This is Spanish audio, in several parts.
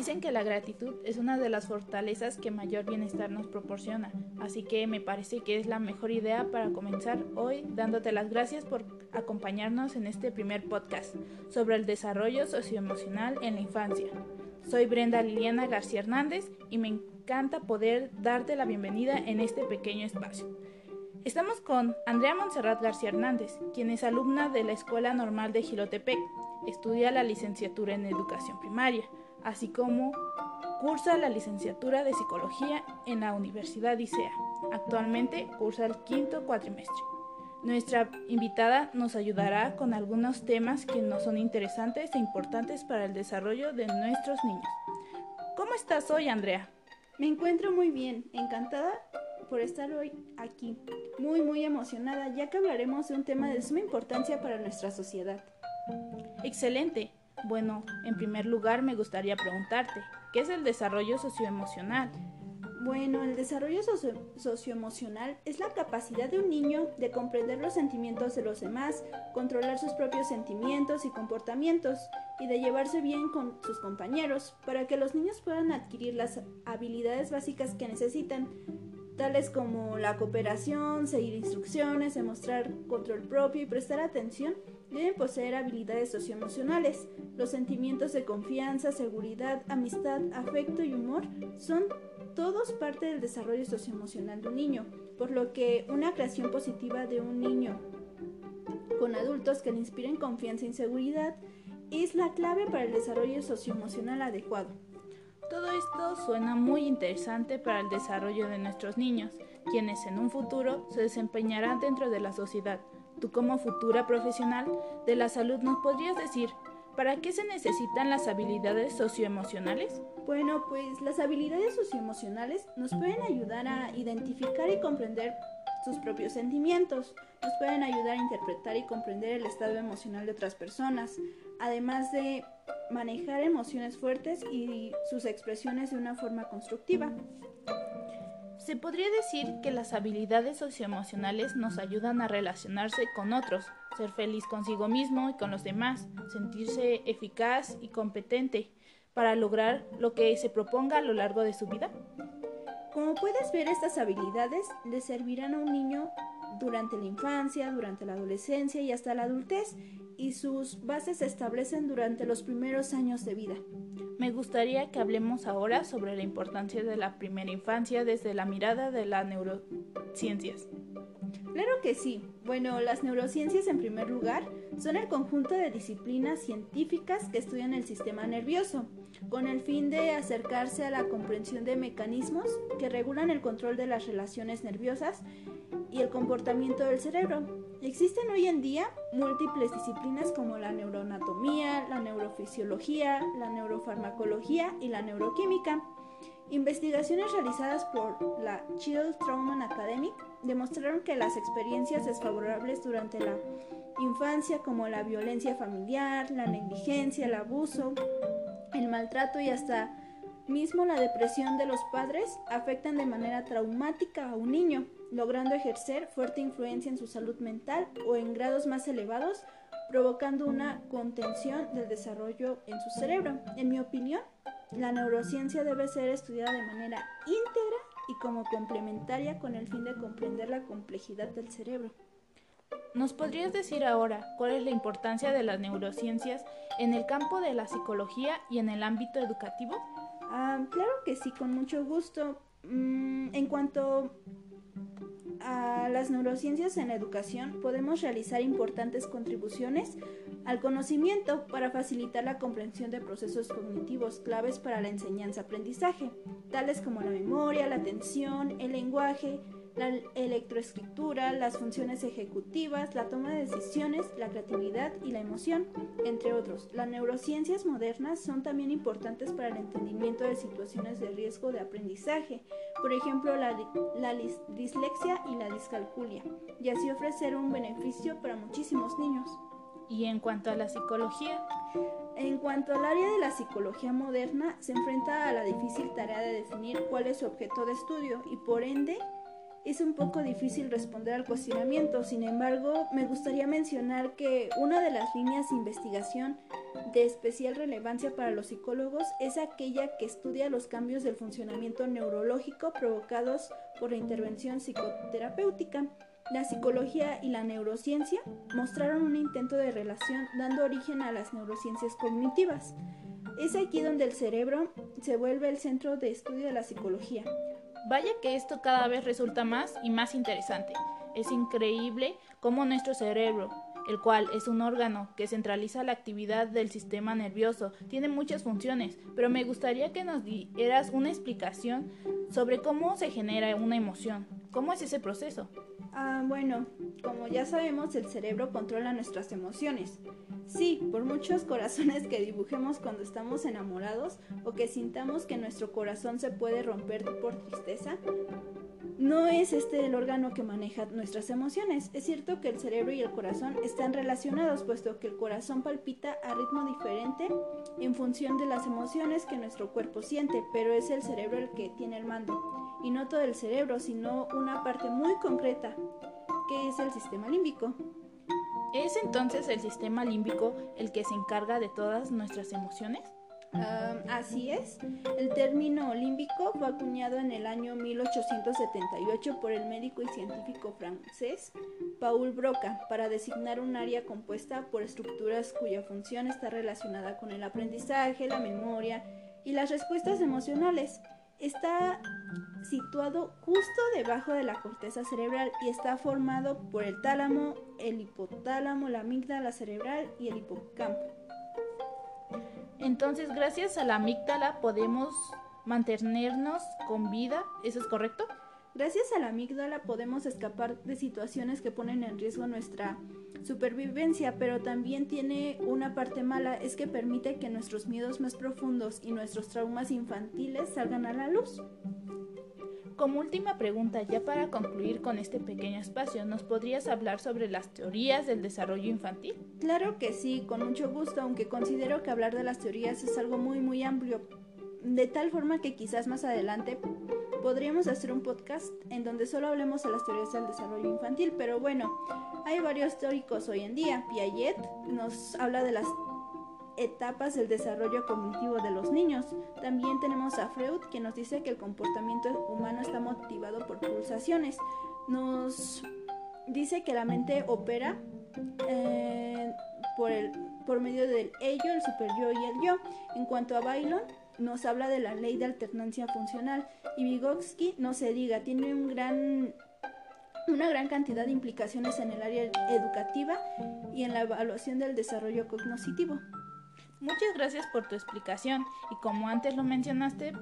Dicen que la gratitud es una de las fortalezas que mayor bienestar nos proporciona, así que me parece que es la mejor idea para comenzar hoy dándote las gracias por acompañarnos en este primer podcast sobre el desarrollo socioemocional en la infancia. Soy Brenda Liliana García Hernández y me encanta poder darte la bienvenida en este pequeño espacio. Estamos con Andrea Montserrat García Hernández, quien es alumna de la Escuela Normal de Gilotepec. Estudia la licenciatura en Educación Primaria, así como cursa la licenciatura de Psicología en la Universidad ICEA. Actualmente cursa el quinto cuatrimestre. Nuestra invitada nos ayudará con algunos temas que nos son interesantes e importantes para el desarrollo de nuestros niños. ¿Cómo estás hoy, Andrea? Me encuentro muy bien, encantada por estar hoy aquí. Muy, muy emocionada, ya que hablaremos de un tema de suma importancia para nuestra sociedad. Excelente. Bueno, en primer lugar me gustaría preguntarte, ¿qué es el desarrollo socioemocional? Bueno, el desarrollo socioemocional es la capacidad de un niño de comprender los sentimientos de los demás, controlar sus propios sentimientos y comportamientos y de llevarse bien con sus compañeros para que los niños puedan adquirir las habilidades básicas que necesitan tales como la cooperación, seguir instrucciones, demostrar control propio y prestar atención, deben poseer habilidades socioemocionales. Los sentimientos de confianza, seguridad, amistad, afecto y humor son todos parte del desarrollo socioemocional de un niño, por lo que una creación positiva de un niño con adultos que le inspiren confianza y seguridad es la clave para el desarrollo socioemocional adecuado. Todo esto suena muy interesante para el desarrollo de nuestros niños, quienes en un futuro se desempeñarán dentro de la sociedad. Tú como futura profesional de la salud nos podrías decir, ¿para qué se necesitan las habilidades socioemocionales? Bueno, pues las habilidades socioemocionales nos pueden ayudar a identificar y comprender sus propios sentimientos, nos pueden ayudar a interpretar y comprender el estado emocional de otras personas, además de manejar emociones fuertes y sus expresiones de una forma constructiva. Se podría decir que las habilidades socioemocionales nos ayudan a relacionarse con otros, ser feliz consigo mismo y con los demás, sentirse eficaz y competente para lograr lo que se proponga a lo largo de su vida. Como puedes ver, estas habilidades le servirán a un niño durante la infancia, durante la adolescencia y hasta la adultez, y sus bases se establecen durante los primeros años de vida. Me gustaría que hablemos ahora sobre la importancia de la primera infancia desde la mirada de las neurociencias. Claro que sí. Bueno, las neurociencias en primer lugar son el conjunto de disciplinas científicas que estudian el sistema nervioso, con el fin de acercarse a la comprensión de mecanismos que regulan el control de las relaciones nerviosas y el comportamiento del cerebro. Existen hoy en día múltiples disciplinas como la neuroanatomía, la neurofisiología, la neurofarmacología y la neuroquímica. Investigaciones realizadas por la Child Trauma Academic demostraron que las experiencias desfavorables durante la infancia como la violencia familiar, la negligencia, el abuso, el maltrato y hasta mismo la depresión de los padres afectan de manera traumática a un niño logrando ejercer fuerte influencia en su salud mental o en grados más elevados, provocando una contención del desarrollo en su cerebro. En mi opinión, la neurociencia debe ser estudiada de manera íntegra y como complementaria con el fin de comprender la complejidad del cerebro. ¿Nos podrías decir ahora cuál es la importancia de las neurociencias en el campo de la psicología y en el ámbito educativo? Ah, claro que sí, con mucho gusto. Mm, en cuanto a las neurociencias en la educación podemos realizar importantes contribuciones al conocimiento para facilitar la comprensión de procesos cognitivos claves para la enseñanza-aprendizaje, tales como la memoria, la atención, el lenguaje, la electroescritura, las funciones ejecutivas, la toma de decisiones, la creatividad y la emoción, entre otros. Las neurociencias modernas son también importantes para el entendimiento de situaciones de riesgo de aprendizaje, por ejemplo la, dislexia y la discalculia, y así ofrecer un beneficio para muchísimos niños. ¿Y en cuanto a la psicología? En cuanto al área de la psicología moderna, se enfrenta a la difícil tarea de definir cuál es su objeto de estudio y por ende es un poco difícil responder al cuestionamiento, sin embargo, me gustaría mencionar que una de las líneas de investigación de especial relevancia para los psicólogos es aquella que estudia los cambios del funcionamiento neurológico provocados por la intervención psicoterapéutica. La psicología y la neurociencia mostraron un intento de relación dando origen a las neurociencias cognitivas. Es aquí donde el cerebro se vuelve el centro de estudio de la psicología. Vaya que esto cada vez resulta más y más interesante. Es increíble cómo nuestro cerebro, el cual es un órgano que centraliza la actividad del sistema nervioso, tiene muchas funciones, pero me gustaría que nos dieras una explicación sobre cómo se genera una emoción. ¿Cómo es ese proceso? Ah, bueno, como ya sabemos, el cerebro controla nuestras emociones. Sí, por muchos corazones que dibujemos cuando estamos enamorados o que sintamos que nuestro corazón se puede romper por tristeza, no es este el órgano que maneja nuestras emociones. Es cierto que el cerebro y el corazón están relacionados, puesto que el corazón palpita a ritmo diferente en función de las emociones que nuestro cuerpo siente, pero es el cerebro el que tiene el mando. Y no todo el cerebro, sino una parte muy concreta, que es el sistema límbico. ¿Es entonces el sistema límbico el que se encarga de todas nuestras emociones? así es, el término límbico fue acuñado en el año 1878 por el médico y científico francés Paul Broca para designar un área compuesta por estructuras cuya función está relacionada con el aprendizaje, la memoria y las respuestas emocionales. Está situado justo debajo de la corteza cerebral y está formado por el tálamo, el hipotálamo, la amígdala cerebral y el hipocampo. Entonces, gracias a la amígdala podemos mantenernos con vida, ¿eso es correcto? Gracias a la amígdala podemos escapar de situaciones que ponen en riesgo nuestra supervivencia, pero también tiene una parte mala, es que permite que nuestros miedos más profundos y nuestros traumas infantiles salgan a la luz. Como última pregunta, ya para concluir con este pequeño espacio, ¿nos podrías hablar sobre las teorías del desarrollo infantil? Claro que sí, con mucho gusto, aunque considero que hablar de las teorías es algo muy muy amplio, de tal forma que quizás más adelante podríamos hacer un podcast en donde solo hablemos de las teorías del desarrollo infantil, pero bueno, hay varios teóricos hoy en día. Piaget nos habla de las etapas del desarrollo cognitivo de los niños. También tenemos a Freud que nos dice que el comportamiento humano está motivado por pulsaciones. Nos dice que la mente opera eh, por, el, por medio del ello, el superyo y el yo. En cuanto a Bailon, nos habla de la ley de alternancia funcional y Vygotsky, no se diga, tiene un gran una gran cantidad de implicaciones en el área educativa y en la evaluación del desarrollo cognitivo. Muchas gracias por tu explicación y como antes lo mencionaste,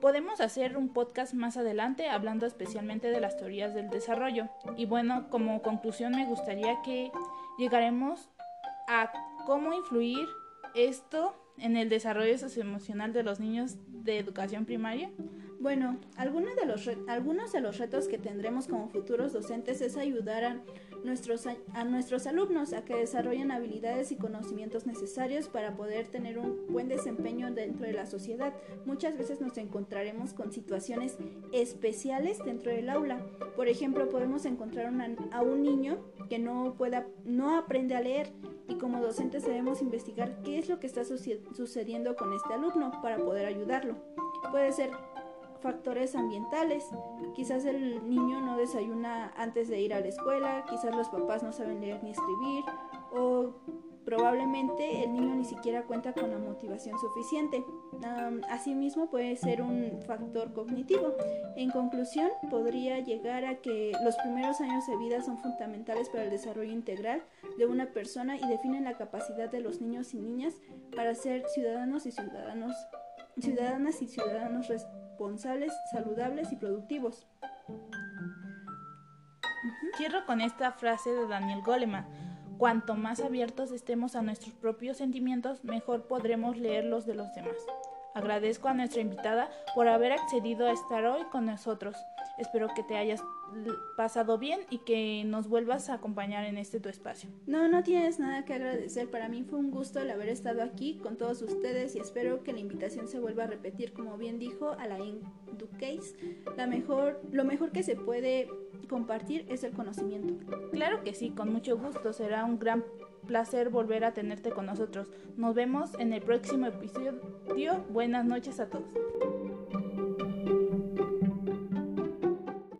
podemos hacer un podcast más adelante hablando especialmente de las teorías del desarrollo. Y bueno, como conclusión me gustaría que llegaremos a cómo influir esto en el desarrollo socioemocional de los niños de educación primaria. Bueno, algunos de, los algunos de los retos que tendremos como futuros docentes es ayudar a nuestros, a nuestros alumnos a que desarrollen habilidades y conocimientos necesarios para poder tener un buen desempeño dentro de la sociedad. Muchas veces nos encontraremos con situaciones especiales dentro del aula. Por ejemplo, podemos encontrar a un niño que no pueda, no aprende a leer y como docentes debemos investigar qué es lo que está sucediendo con este alumno para poder ayudarlo. Puede ser factores ambientales. Quizás el niño no desayuna antes de ir a la escuela, quizás los papás no saben leer ni escribir o probablemente el niño ni siquiera cuenta con la motivación suficiente. asimismo puede ser un factor cognitivo. En conclusión, podría llegar a que los primeros años de vida son fundamentales para el desarrollo integral de una persona y definen la capacidad de los niños y niñas para ser ciudadanos y ciudadanos ciudadanas y ciudadanos responsables, saludables y productivos. Cierro con esta frase de Daniel Goleman. Cuanto más abiertos estemos a nuestros propios sentimientos, mejor podremos leer los de los demás. Agradezco a nuestra invitada por haber accedido a estar hoy con nosotros. Espero que te hayas pasado bien y que nos vuelvas a acompañar en este tu espacio. No, no tienes nada que agradecer. Para mí fue un gusto el haber estado aquí con todos ustedes y espero que la invitación se vuelva a repetir, como bien dijo Alain Duquesne, la mejor, lo mejor que se puede compartir es el conocimiento. Claro que sí, con mucho gusto. Será un gran placer volver a tenerte con nosotros. Nos vemos en el próximo episodio. Buenas noches a todos.